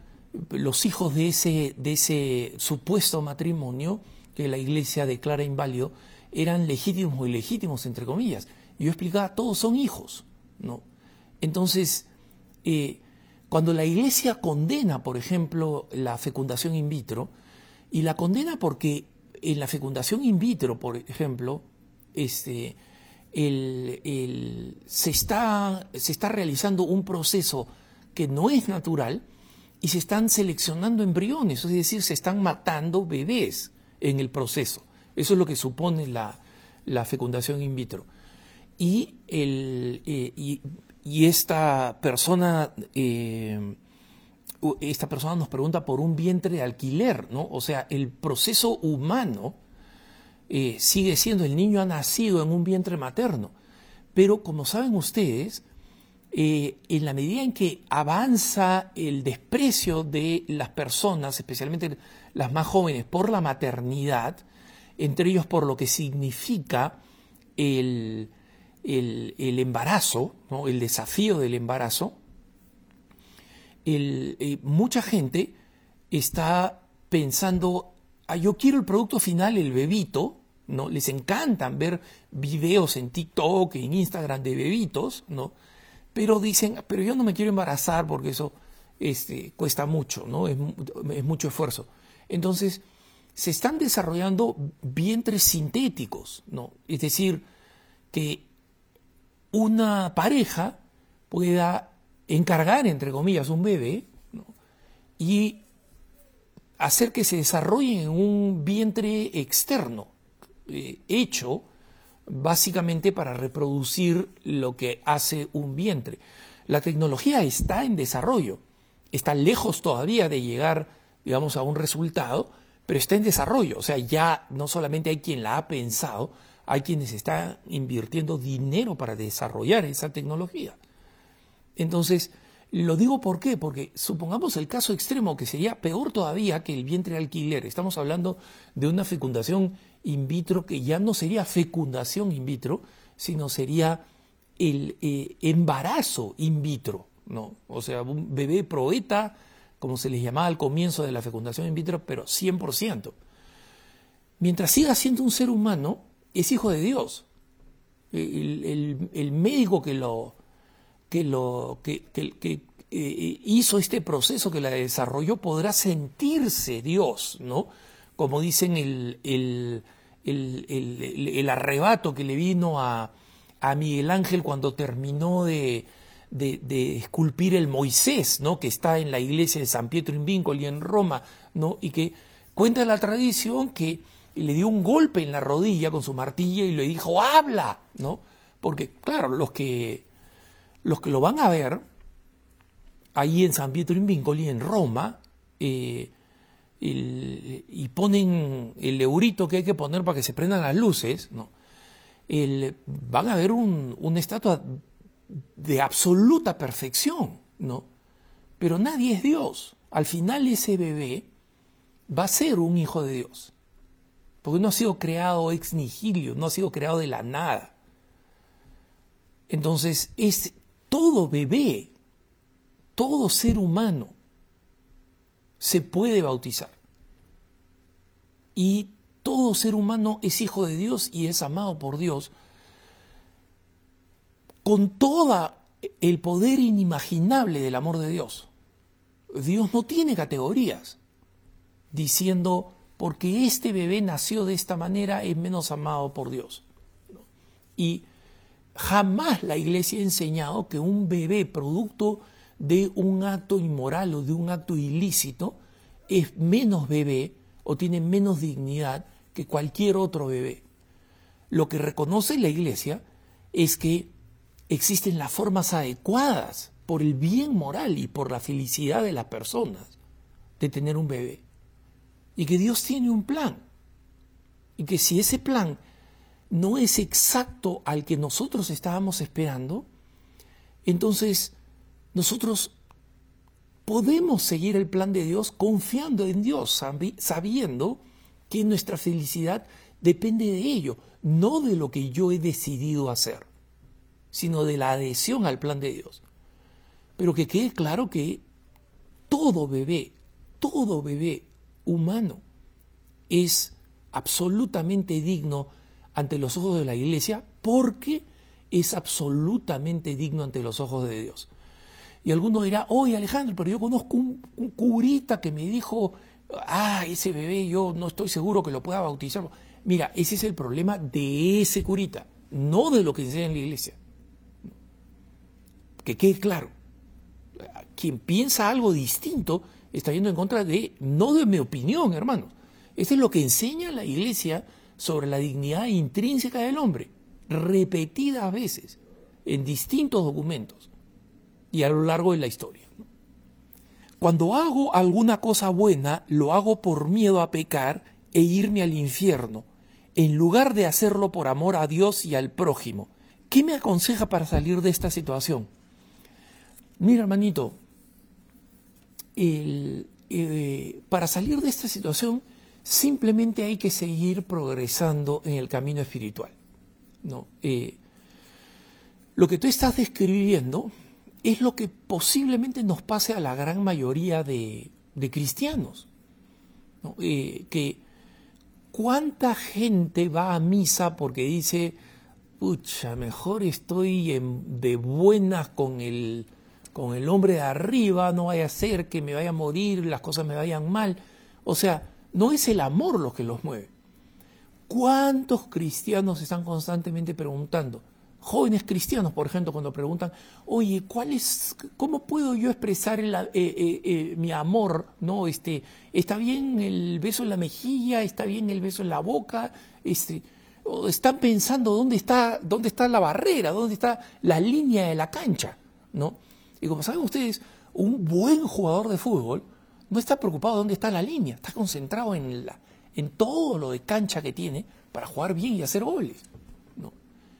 Speaker 1: los hijos de ese, de ese supuesto matrimonio que la iglesia declara inválido, eran legítimos o ilegítimos, entre comillas. Yo explicaba, todos son hijos, ¿no? Entonces, eh, cuando la iglesia condena, por ejemplo, la fecundación in vitro, y la condena porque en la fecundación in vitro, por ejemplo, este, se, está, se está realizando un proceso que no es natural y se están seleccionando embriones, es decir, se están matando bebés en el proceso. Eso es lo que supone la, fecundación in vitro. Y, eh, esta persona... Eh, esta persona nos pregunta por un vientre de alquiler, ¿no? O sea, el proceso humano eh, sigue siendo, el niño ha nacido en un vientre materno. Pero como saben ustedes, eh, en la medida en que avanza el desprecio de las personas, especialmente las más jóvenes, por la maternidad, entre ellos por lo que significa el, embarazo, el desafío del embarazo, eh, mucha gente está pensando, ah, yo quiero el producto final, el bebito, ¿no? Les encantan ver videos en TikTok, en Instagram de bebitos, ¿no? Pero dicen, pero yo no me quiero embarazar porque eso este, cuesta mucho, ¿no? Es, es mucho esfuerzo. Entonces, se están desarrollando vientres sintéticos, ¿no? Es decir, que una pareja pueda encargar, entre comillas, un bebé y hacer que se desarrolle en un vientre externo, eh, hecho básicamente para reproducir lo que hace un vientre. La tecnología está en desarrollo, está lejos todavía de llegar, digamos, a un resultado, pero está en desarrollo. O sea, ya no solamente hay quien la ha pensado, hay quienes están invirtiendo dinero para desarrollar esa tecnología. Entonces, lo digo por qué, porque supongamos el caso extremo que sería peor todavía que el vientre alquiler. Estamos hablando de una fecundación in vitro que ya no sería fecundación in vitro, sino sería el eh, embarazo in vitro, ¿no? O sea, un bebé proeta, como se les llamaba al comienzo de la fecundación in vitro, pero 100%. Mientras siga siendo un ser humano, es hijo de Dios. El, médico que lo, que, lo, que, eh, hizo este proceso, que la desarrolló, podrá sentirse Dios, ¿no? Como dicen el, el arrebato que le vino a, a Miguel Ángel cuando terminó de, de, esculpir el Moisés, ¿no? que está en la iglesia de San Pietro in Vincoli en Roma, ¿no? y que cuenta la tradición que le dio un golpe en la rodilla con su martilla y le dijo, habla, ¿no? Porque, claro, los que, los que lo van a ver, ahí en San Pietro in Vincoli, en Roma, eh, y ponen el eurito que hay que poner para que se prendan las luces, ¿no? van a ver un, una estatua de absoluta perfección, ¿no? Pero nadie es Dios. Al final ese bebé va a ser un hijo de Dios. Porque no ha sido creado ex nihilio, no ha sido creado de la nada. Entonces, es todo bebé, todo ser humano se puede bautizar. Y todo ser humano es hijo de Dios y es amado por Dios con todo el poder inimaginable del amor de Dios. Dios no tiene categorías diciendo porque este bebé nació de esta manera es menos amado por Dios. Y jamás la iglesia ha enseñado que un bebé producto de un acto inmoral o de un acto ilícito es menos bebé o tiene menos dignidad que cualquier otro bebé. Lo que reconoce la iglesia es que existen las formas adecuadas por el bien moral y por la felicidad de las personas de tener un bebé. Y que Dios tiene un plan. Y que si ese plan no es exacto al que nosotros estábamos esperando, entonces nosotros podemos seguir el plan de Dios confiando en Dios, sabiendo que nuestra felicidad depende de ello, no de lo que yo he decidido hacer, sino de la adhesión al plan de Dios. Pero que quede claro que todo bebé, todo bebé humano es absolutamente digno ante los ojos de la iglesia porque es absolutamente digno ante los ojos de Dios. Y alguno dirá, oye Alejandro, pero yo conozco un, un curita que me dijo ah, ese bebé yo no estoy seguro que lo pueda bautizar. Mira, ese es el problema de ese curita, no de lo que enseña en la iglesia. Que quede claro, quien piensa algo distinto está yendo en contra de, no de mi opinión, hermano. Eso es lo que enseña la iglesia sobre la dignidad intrínseca del hombre, repetidas veces, en distintos documentos y a lo largo de la historia. Cuando hago alguna cosa buena, lo hago por miedo a pecar e irme al infierno, en lugar de hacerlo por amor a Dios y al prójimo. ¿Qué me aconseja para salir de esta situación? Mira, hermanito, eh, para salir de esta situación simplemente hay que seguir progresando en el camino espiritual. ¿no? Eh, lo que tú estás describiendo es lo que posiblemente nos pase a la gran mayoría de, cristianos. Eh, que cuánta gente va a misa porque dice, pucha, mejor estoy de buenas con el, con el hombre de arriba, no vaya a ser que me vaya a morir, las cosas me vayan mal. O sea, no es el amor lo que los mueve. ¿Cuántos cristianos están constantemente preguntando, jóvenes cristianos, por ejemplo, cuando preguntan, oye, ¿cuál es, ¿cómo puedo yo expresar eh, eh, eh, mi amor? ¿No? Este, ¿Está bien el beso en la mejilla? ¿Está bien el beso en la boca? Este, están pensando dónde está, dónde está la barrera, dónde está la línea de la cancha. ¿no? Y como saben ustedes, un buen jugador de fútbol no está preocupado dónde está la línea, está concentrado en, la, en todo lo de cancha que tiene para jugar bien y hacer goles. ¿no?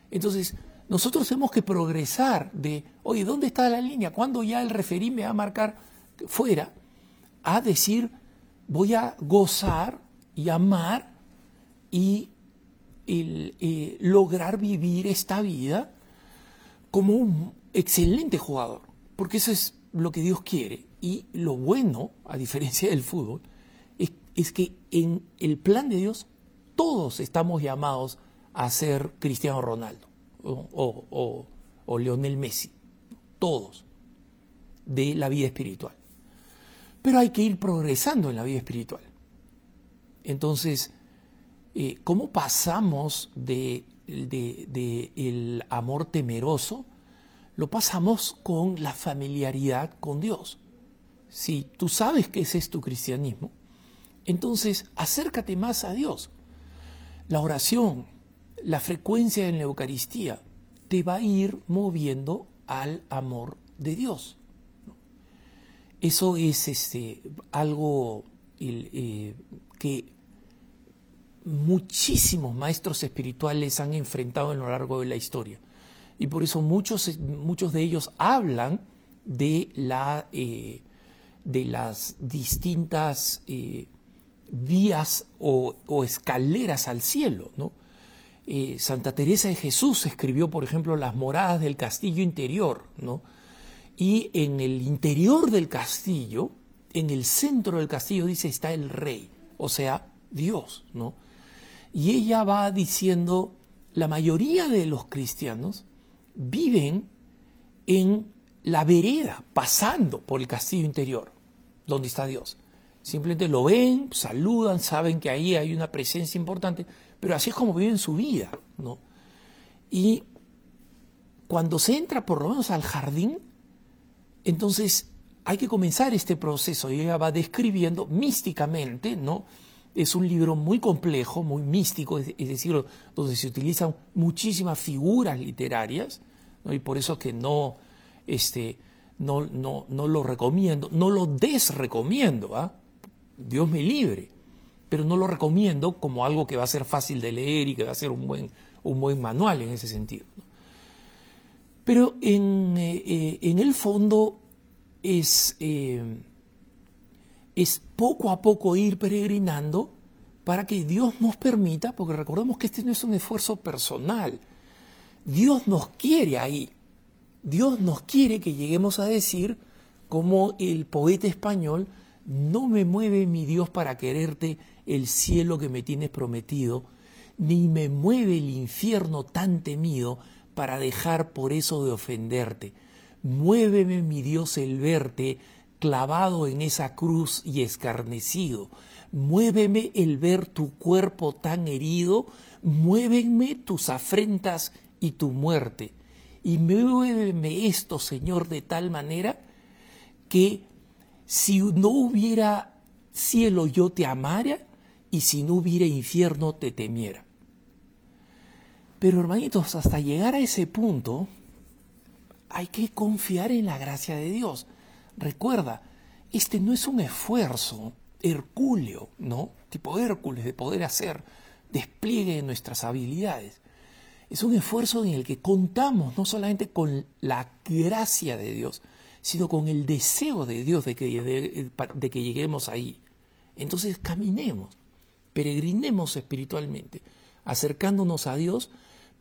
Speaker 1: Entonces, nosotros tenemos que progresar de, oye, ¿dónde está la línea? ¿Cuándo ya el referí me va a marcar fuera? A decir, voy a gozar y amar y lograr vivir esta vida como un excelente jugador, porque eso es lo que Dios quiere. Y lo bueno, a diferencia del fútbol, es, que en el plan de Dios todos estamos llamados a ser Cristiano Ronaldo o, o, o Messi, todos, de la vida espiritual. Pero hay que ir progresando en la vida espiritual. Entonces, eh, ¿cómo pasamos de, de, amor temeroso? Lo pasamos con la familiaridad con Dios. Si tú sabes que ese es tu cristianismo, entonces acércate más a Dios. La oración, la frecuencia en la Eucaristía, te va a ir moviendo al amor de Dios. Eso es este, algo eh, que muchísimos maestros espirituales han enfrentado a lo largo de la historia. Y por eso muchos, muchos de ellos hablan de, la, eh, de las distintas eh, vías o, escaleras al cielo. ¿no? Eh, Santa Teresa de Jesús escribió, por ejemplo, las moradas del castillo interior. ¿no? Y en el interior del castillo, en el centro del castillo, dice, está el rey, o sea, Dios. ¿no? Y ella va diciendo, la mayoría de los cristianos viven en la vereda, pasando por el castillo interior, donde está Dios. Simplemente lo ven, saludan, saben que ahí hay una presencia importante, pero así es como viven su vida, ¿no? Y cuando se entra por lo menos al jardín, entonces hay que comenzar este proceso. Y ella va describiendo místicamente, ¿no? Es un libro muy complejo, muy místico, es, decir, donde se utilizan muchísimas figuras literarias, y por eso que no, este, no, no, no lo recomiendo, no lo desrecomiendo, ¿ah? Dios me libre, pero no lo recomiendo como algo que va a ser fácil de leer y que va a ser un buen, un buen manual en ese sentido. Pero en, eh, eh, en, el fondo es... Eh, es poco a poco ir peregrinando para que Dios nos permita, porque recordemos que este no es un esfuerzo personal, Dios nos quiere ahí, Dios nos quiere que lleguemos a decir, como el poeta español, no me mueve mi Dios para quererte el cielo que me tienes prometido, ni me mueve el infierno tan temido para dejar por eso de ofenderte. Muéveme, mi Dios, el verte clavado en esa cruz y escarnecido. Muéveme el ver tu cuerpo tan herido, muévenme tus afrentas y tu muerte. Y muéveme esto, Señor, de tal manera que si no hubiera cielo yo te amara y si no hubiera infierno te temiera. Pero hermanitos, hasta llegar a ese punto hay que confiar en la gracia de Dios. Recuerda, este no es un esfuerzo hercúleo, ¿no? Tipo Hércules de poder hacer despliegue de nuestras habilidades. Es un esfuerzo en el que contamos no solamente con la gracia de Dios, sino con el deseo de Dios de que, de que lleguemos ahí. Entonces caminemos, peregrinemos espiritualmente, acercándonos a Dios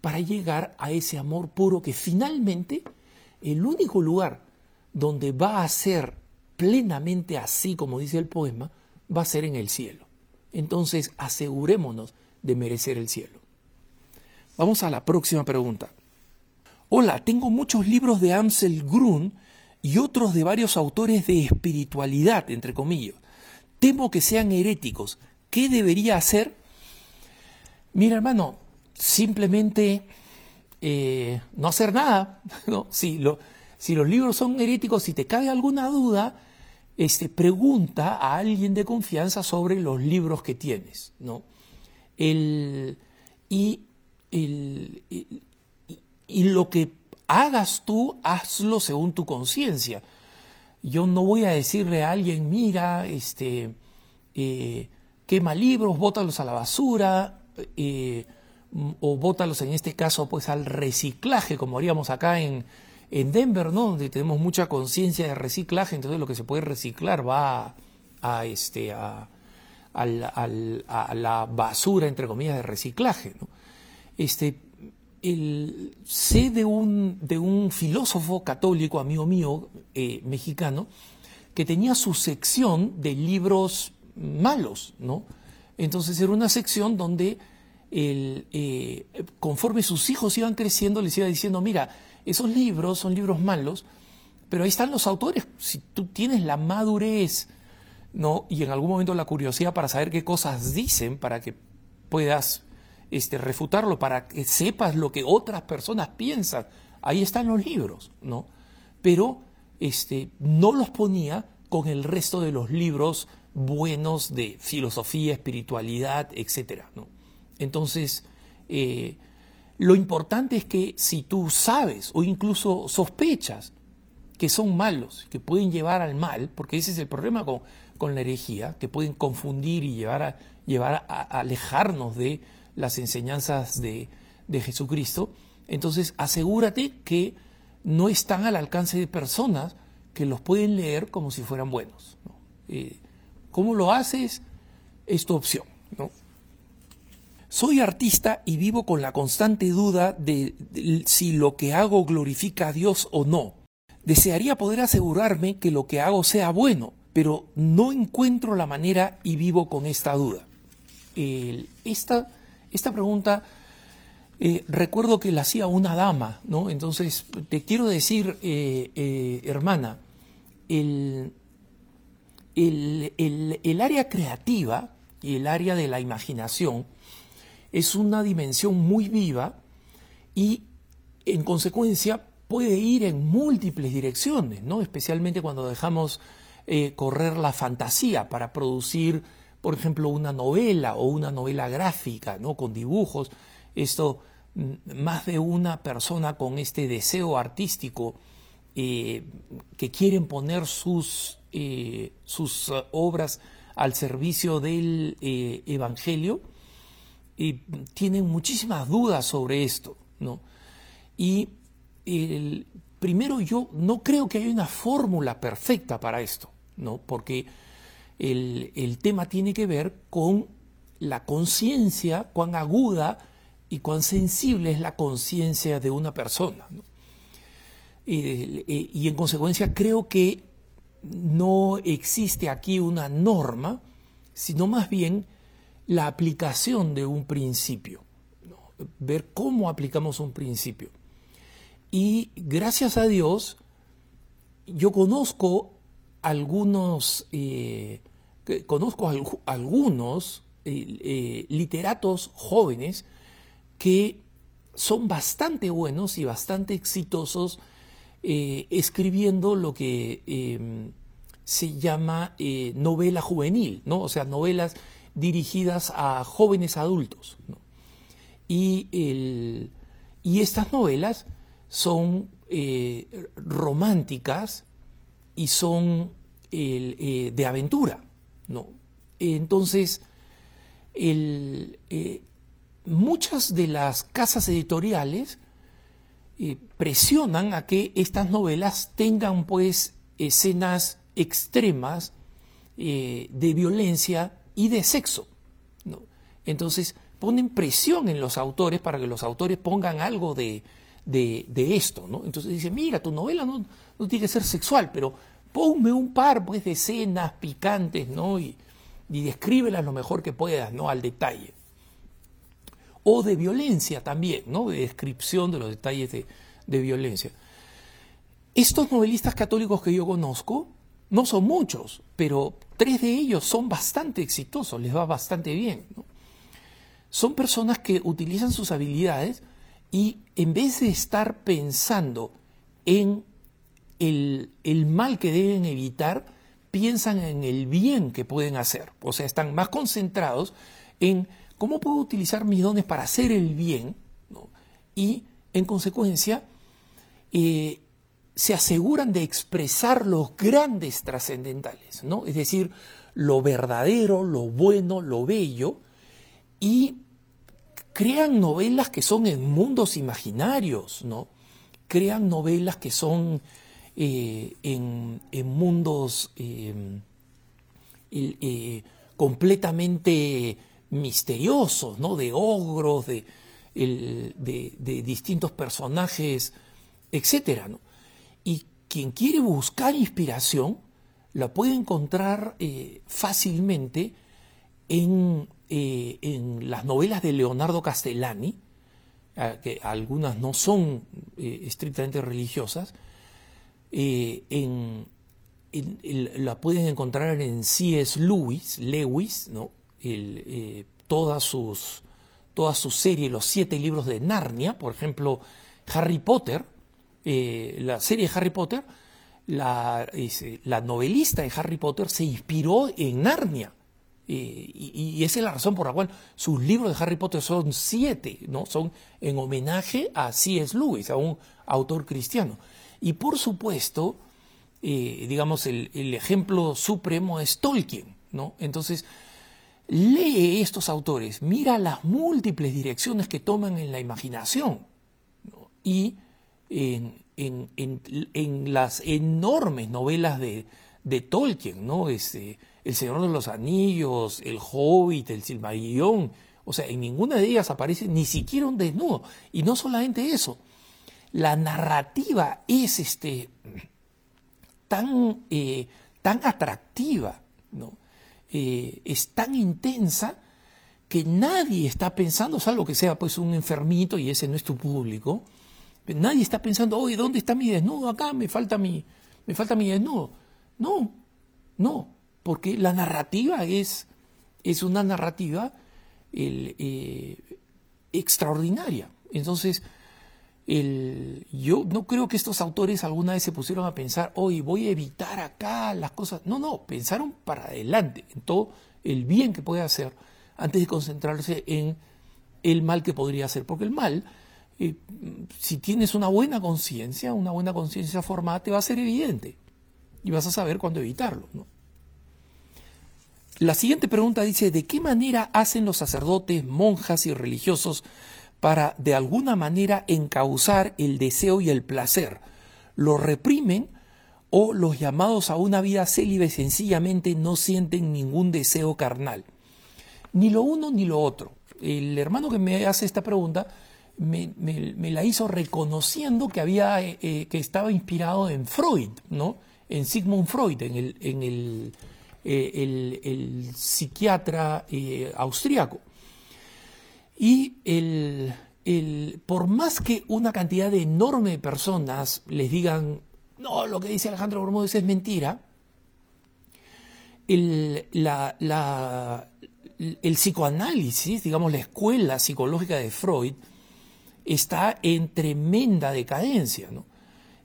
Speaker 1: para llegar a ese amor puro que finalmente el único lugar donde va a ser plenamente así como dice el poema, va a ser en el cielo. Entonces asegurémonos de merecer el cielo. Vamos a la próxima pregunta. Hola, tengo muchos libros de Ansel Grun y otros de varios autores de espiritualidad, entre comillas. Temo que sean heréticos. ¿Qué debería hacer? Mira, hermano, simplemente eh, no hacer nada. (laughs) Si lo, si los libros son heréticos, si te cabe alguna duda, este, pregunta a alguien de confianza sobre los libros que tienes. ¿no? Y, lo que hagas tú, hazlo según tu conciencia. yo no voy a decirle a alguien, mira, este, eh, quema libros, bótalos a la basura, eh, o bótalos en este caso pues al reciclaje, como haríamos acá en, en Denver, ¿no? Donde tenemos mucha conciencia de reciclaje, entonces lo que se puede reciclar va a, este, a, la basura, entre comillas, de reciclaje. Este, el, sé de un, de un filósofo católico, amigo mío, eh, mexicano, que tenía su sección de libros malos, ¿no? Entonces era una sección donde el, eh, conforme sus hijos iban creciendo, les iba diciendo, mira, esos libros son libros malos, pero ahí están los autores. Si tú tienes la madurez, ¿no? Y en algún momento la curiosidad para saber qué cosas dicen, para que puedas este, refutarlo, para que sepas lo que otras personas piensan. Ahí están los libros, ¿no? Pero este, no los ponía con el resto de los libros buenos de filosofía, espiritualidad, etc. ¿no? Entonces, eh, lo importante es que si tú sabes o incluso sospechas que son malos, que pueden llevar al mal, porque ese es el problema con, con la herejía, que pueden confundir y llevar a, llevar a, alejarnos de las enseñanzas de, de, Jesucristo, entonces asegúrate que no están al alcance de personas que los pueden leer como si fueran buenos. Eh, ¿Cómo lo haces? Es tu opción. Soy artista y vivo con la constante duda de, si lo que hago glorifica a Dios o no. Desearía poder asegurarme que lo que hago sea bueno, pero no encuentro la manera y vivo con esta duda. esta, esta, pregunta eh, recuerdo que la hacía una dama, ¿no? Entonces, te quiero decir, eh, eh, hermana, el, el, el área creativa y el área de la imaginación es una dimensión muy viva y en consecuencia puede ir en múltiples direcciones, ¿no? especialmente cuando dejamos eh, correr la fantasía para producir, por ejemplo, una novela o una novela gráfica, ¿no? con dibujos. Esto, mm, más de una persona con este deseo artístico eh, que quieren poner sus, eh, sus obras al servicio del Evangelio, y tienen muchísimas dudas sobre esto, ¿no? Y el, primero yo no creo que haya una fórmula perfecta para esto, ¿no? Porque el, el tema tiene que ver con la conciencia, cuán aguda y cuán sensible es la conciencia de una persona. y en consecuencia creo que no existe aquí una norma, sino más bien la aplicación de un principio, ver cómo aplicamos un principio. Y gracias a Dios, yo conozco algunos, eh, conozco algunos eh, eh, literatos jóvenes que son bastante buenos y bastante exitosos escribiendo lo que em, se llama novela juvenil, ¿no? O sea, novelas dirigidas a jóvenes adultos. Y, y, estas novelas son eh, románticas y son eh, de aventura. ¿no? Entonces, eh, muchas de las casas editoriales presionan a que estas novelas tengan pues escenas extremas de violencia y de sexo. Entonces ponen presión en los autores para que los autores pongan algo de, de, esto. Entonces dicen, mira, tu novela no, no, tiene que ser sexual, pero ponme un par pues, de escenas picantes ¿no? y, y descríbelas lo mejor que puedas, ¿no? al detalle. O de violencia también, ¿no? de descripción de los detalles de, de violencia. Estos novelistas católicos que yo conozco, no son muchos, pero tres de ellos son bastante exitosos, les va bastante bien. Son personas que utilizan sus habilidades y en vez de estar pensando en el, el, mal que deben evitar, piensan en el bien que pueden hacer. O sea, están más concentrados en cómo puedo utilizar mis dones para hacer el bien y, en consecuencia, eh, se aseguran de expresar los grandes trascendentales, ¿no? Es decir, lo verdadero, lo bueno, lo bello, y crean novelas que son en mundos imaginarios, ¿no? Crean novelas que son eh, en, mundos eh, eh, completamente misteriosos, ¿no? De ogros, de, de, distintos personajes, etc. ¿no? Y quien quiere buscar inspiración la puede encontrar fácilmente en eh, en las novelas de Leonardo Castellani, que algunas no son eh, estrictamente religiosas, eh, en, la pueden encontrar en C.S. Lewis, Lewis ¿no? Todas, sus, toda su serie, los siete libros de Narnia, por ejemplo, Harry Potter, la serie de Harry Potter, la, novelista de Harry Potter se inspiró en Narnia y, esa es la razón por la cual sus libros de Harry Potter son siete, ¿no? Son en homenaje a C.S. Lewis, a un autor cristiano. Y por supuesto, eh, digamos, el, ejemplo supremo es Tolkien, ¿no? Entonces, lee estos autores, mira las múltiples direcciones que toman en la imaginación y en, las enormes novelas de, de Tolkien, ¿no? Este, el Señor de los Anillos, El Hobbit, El Silmarillion, o sea, en ninguna de ellas aparece ni siquiera un desnudo. Y no solamente eso, la narrativa es este, tan, eh, tan atractiva, ¿no? Eh, es tan intensa que nadie está pensando, salvo que sea pues un enfermito y ese no es tu público, nadie está pensando, oye, ¿dónde está mi desnudo acá? Me falta mi, me falta mi desnudo. No, no, porque la narrativa es, es una narrativa eh, extraordinaria. Entonces, yo no creo que estos autores alguna vez se pusieron a pensar, hoy voy a evitar acá las cosas. No, no, pensaron para adelante, en todo el bien que puede hacer, antes de concentrarse en el mal que podría hacer. Porque el mal, eh, si tienes una buena conciencia, una buena conciencia formada, te va a ser evidente. Y vas a saber cuándo evitarlo. ¿no? La siguiente pregunta dice, ¿de qué manera hacen los sacerdotes, monjas y religiosos para de alguna manera encauzar el deseo y el placer? ¿Lo reprimen o los llamados a una vida célibe sencillamente no sienten ningún deseo carnal? Ni lo uno ni lo otro. El hermano que me hace esta pregunta me, la hizo reconociendo que, había, eh, eh, que estaba inspirado en Freud, ¿no? en Sigmund Freud, en el, en el eh, psiquiatra austriaco. Y el, por más que una cantidad de enorme personas les digan, no, lo que dice Alejandro Bermúdez es mentira, el, la, el psicoanálisis, digamos la escuela psicológica de Freud, está en tremenda decadencia.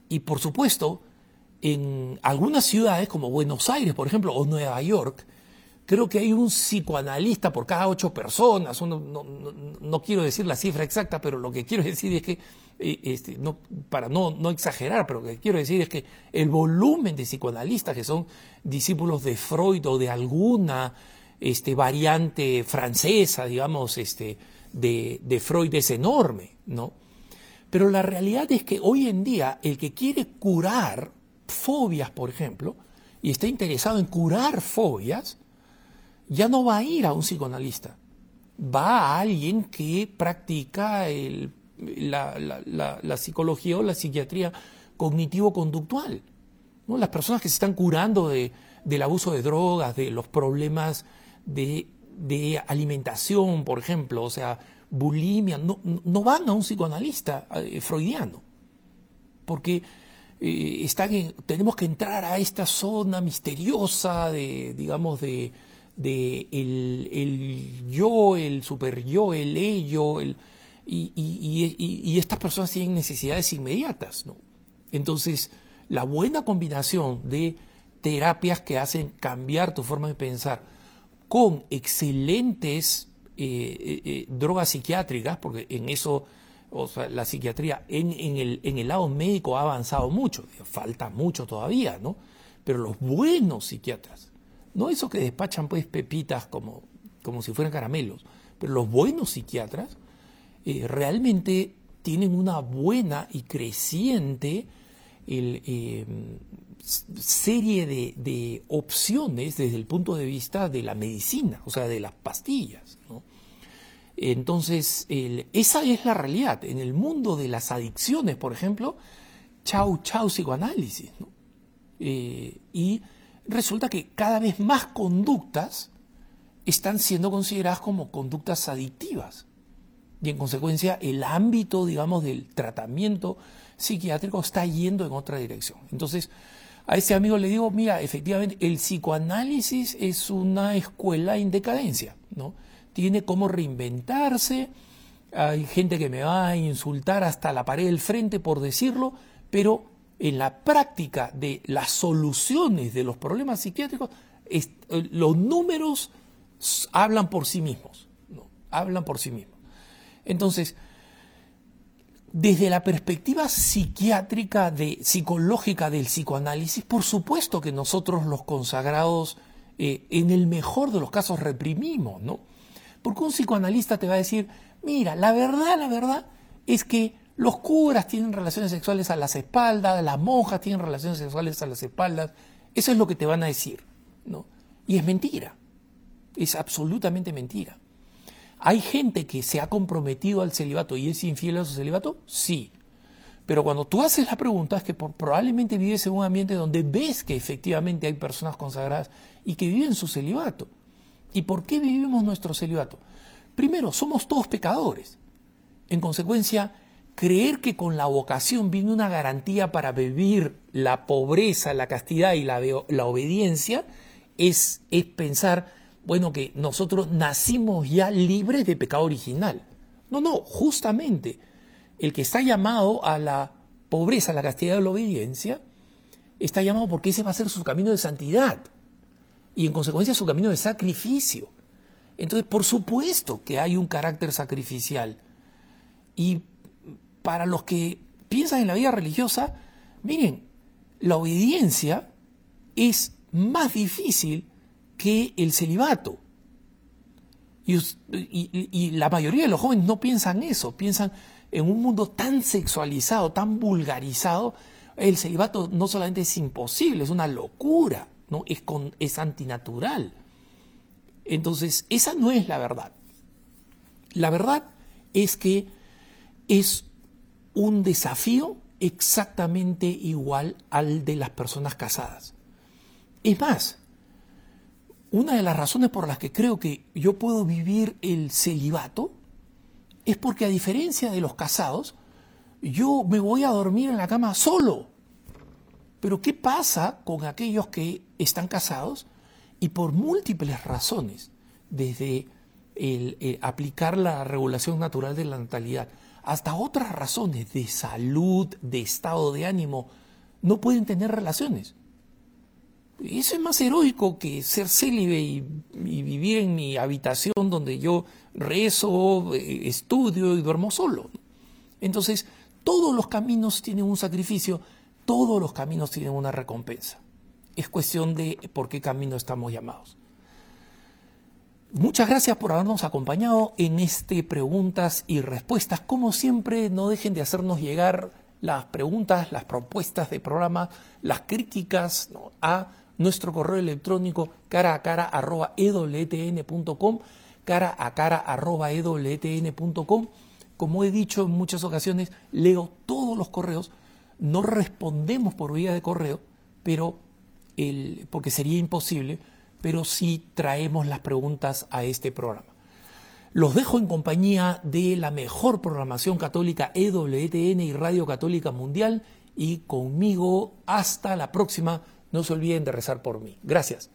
Speaker 1: Y por supuesto, en algunas ciudades como Buenos Aires, por ejemplo, o Nueva York, creo que hay un psicoanalista por cada ocho personas. no, quiero decir la cifra exacta, pero lo que quiero decir es que, eh, este, no, para no, no exagerar, pero lo que quiero decir es que el volumen de psicoanalistas que son discípulos de Freud o de alguna este, variante francesa, digamos, este, de, de Freud es enorme, ¿no? Pero la realidad es que hoy en día el que quiere curar fobias, por ejemplo, y está interesado en curar fobias, ya no va a ir a un psicoanalista, va a alguien que practica la, psicología o la psiquiatría cognitivo-conductual. ¿no? Las personas que se están curando del abuso de drogas, de los problemas de, alimentación, por ejemplo, o sea, bulimia, no, no van a un psicoanalista eh, freudiano, porque eh, tenemos que entrar a esta zona misteriosa de, digamos, de, el, yo, el super yo, el ello, el, y, estas personas tienen necesidades inmediatas, ¿no? Entonces, la buena combinación de terapias que hacen cambiar tu forma de pensar con excelentes eh, eh, drogas psiquiátricas, porque en eso o sea, la psiquiatría en, el, en el lado médico ha avanzado mucho, falta mucho todavía, ¿no? Pero los buenos psiquiatras, no esos que despachan pues pepitas como, como si fueran caramelos, pero los buenos psiquiatras eh, realmente tienen una buena y creciente eh, serie de, opciones desde el punto de vista de la medicina, o sea, de las pastillas. Entonces, esa es la realidad. En el mundo de las adicciones, por ejemplo, chau, chau psicoanálisis. Eh, y resulta que cada vez más conductas están siendo consideradas como conductas adictivas. Y en consecuencia, el ámbito, digamos, del tratamiento psiquiátrico está yendo en otra dirección. Entonces, a ese amigo le digo, mira, efectivamente, el psicoanálisis es una escuela en decadencia, ¿no? Tiene cómo reinventarse, hay gente que me va a insultar hasta la pared del frente por decirlo, pero en la práctica de las soluciones de los problemas psiquiátricos, eh, los números hablan por sí mismos, hablan por sí mismos. Entonces, desde la perspectiva psiquiátrica, de, psicológica del psicoanálisis, por supuesto que nosotros los consagrados, eh, en el mejor de los casos, reprimimos, ¿no? Porque un psicoanalista te va a decir, mira, la verdad, la verdad es que los curas tienen relaciones sexuales a las espaldas, las monjas tienen relaciones sexuales a las espaldas, eso es lo que te van a decir, ¿no? Y es mentira, es absolutamente mentira. ¿Hay gente que se ha comprometido al celibato y es infiel a su celibato? Sí. Pero cuando tú haces la pregunta es que probablemente vives en un ambiente donde ves que efectivamente hay personas consagradas y que viven su celibato. ¿Y por qué vivimos nuestro celibato? Primero, somos todos pecadores. En consecuencia, creer que con la vocación viene una garantía para vivir la pobreza, la castidad y la, la obediencia es, es pensar bueno, que nosotros nacimos ya libres de pecado original. No, no, justamente el que está llamado a la pobreza, a la castidad y la obediencia, está llamado porque ese va a ser su camino de santidad y en consecuencia su camino de sacrificio. Entonces, por supuesto que hay un carácter sacrificial. Y para los que piensan en la vida religiosa, miren, la obediencia es más difícil que el celibato. Y, la mayoría de los jóvenes no piensan eso, piensan en un mundo tan sexualizado, tan vulgarizado, el celibato no solamente es imposible, es una locura, ¿no? es, con, es antinatural. Entonces, esa no es la verdad. La verdad es que es un desafío exactamente igual al de las personas casadas. Es más, una de las razones por las que creo que yo puedo vivir el celibato es porque a diferencia de los casados, yo me voy a dormir en la cama solo. Pero ¿qué pasa con aquellos que están casados y por múltiples razones, desde el, aplicar la regulación natural de la natalidad hasta otras razones de salud, de estado de ánimo, no pueden tener relaciones? Eso es más heroico que ser célibe y, vivir en mi habitación donde yo rezo, eh, estudio y duermo solo. Entonces, todos los caminos tienen un sacrificio, todos los caminos tienen una recompensa. Es cuestión de por qué camino estamos llamados. Muchas gracias por habernos acompañado en este preguntas y respuestas. Como siempre, no dejen de hacernos llegar las preguntas, las propuestas de programa, las críticas a nuestro correo electrónico cara a cara arroba ewtn.com, cara a cara arroba ewtn.com. Como he dicho en muchas ocasiones, leo todos los correos, no respondemos por vía de correo, pero el, porque sería imposible, pero sí traemos las preguntas a este programa. Los dejo en compañía de la mejor programación católica EWTN y Radio Católica Mundial y conmigo hasta la próxima no se olviden de rezar por mí. Gracias.